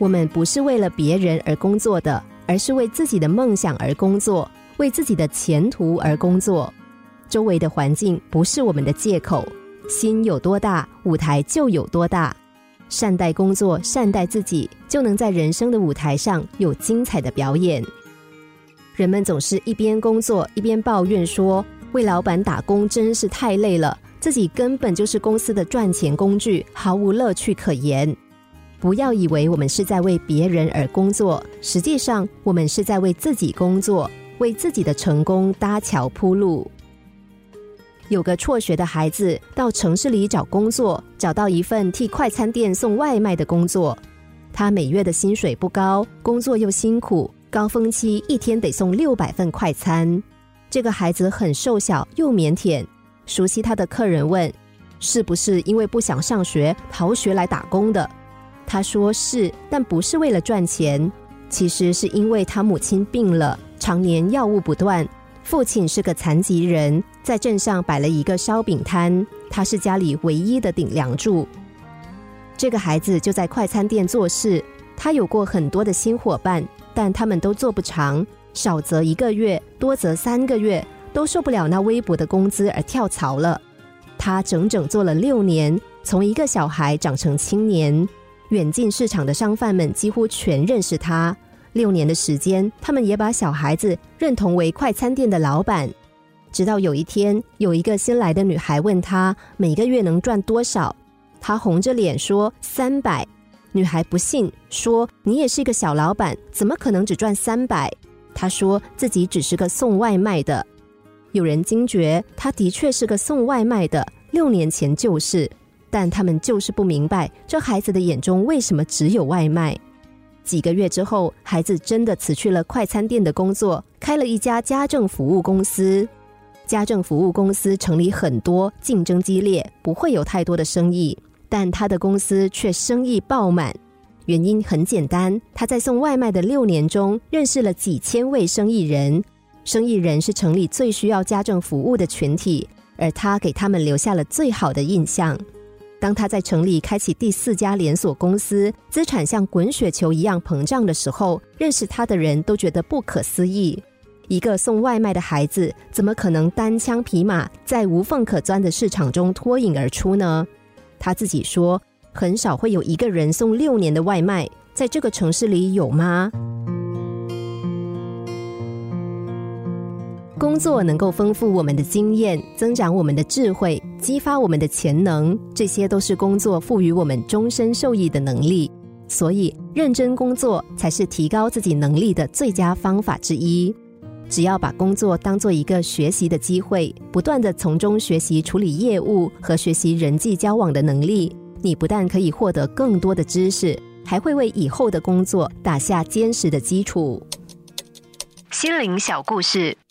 我们不是为了别人而工作的，而是为自己的梦想而工作，为自己的前途而工作。周围的环境不是我们的借口，心有多大，舞台就有多大。善待工作，善待自己，就能在人生的舞台上有精彩的表演。人们总是一边工作一边抱怨说：“为老板打工真是太累了，自己根本就是公司的赚钱工具，毫无乐趣可言。”不要以为我们是在为别人而工作，实际上我们是在为自己工作，为自己的成功搭桥铺路。有个辍学的孩子到城市里找工作，找到一份替快餐店送外卖的工作。他每月的薪水不高，工作又辛苦，高峰期一天得送六百份快餐。这个孩子很瘦小又腼腆，熟悉他的客人问：“是不是因为不想上学逃学来打工的？”他说是，但不是为了赚钱。其实是因为他母亲病了，常年药物不断。父亲是个残疾人，在镇上摆了一个烧饼摊，他是家里唯一的顶梁柱。这个孩子就在快餐店做事，他有过很多的新伙伴，但他们都做不长，少则一个月，多则三个月，都受不了那微薄的工资而跳槽了。他整整做了六年，从一个小孩长成青年。远近市场的商贩们几乎全认识他。六年的时间，他们也把小孩子认同为快餐店的老板。直到有一天，有一个新来的女孩问他每个月能赚多少，他红着脸说三百。女孩不信，说你也是一个小老板，怎么可能只赚三百？他说自己只是个送外卖的。有人惊觉，他的确是个送外卖的，六年前就是。但他们就是不明白，这孩子的眼中为什么只有外卖。几个月之后，孩子真的辞去了快餐店的工作，开了一家家政服务公司。家政服务公司成立很多，竞争激烈，不会有太多的生意。但他的公司却生意爆满，原因很简单：他在送外卖的六年中，认识了几千位生意人。生意人是城里最需要家政服务的群体，而他给他们留下了最好的印象。当他在城里开启第四家连锁公司，资产像滚雪球一样膨胀的时候，认识他的人都觉得不可思议。一个送外卖的孩子，怎么可能单枪匹马在无缝可钻的市场中脱颖而出呢？他自己说：“很少会有一个人送六年的外卖，在这个城市里有吗？”工作能够丰富我们的经验，增长我们的智慧，激发我们的潜能，这些都是工作赋予我们终身受益的能力。所以，认真工作才是提高自己能力的最佳方法之一。只要把工作当做一个学习的机会，不断的从中学习处理业务和学习人际交往的能力，你不但可以获得更多的知识，还会为以后的工作打下坚实的基础。心灵小故事。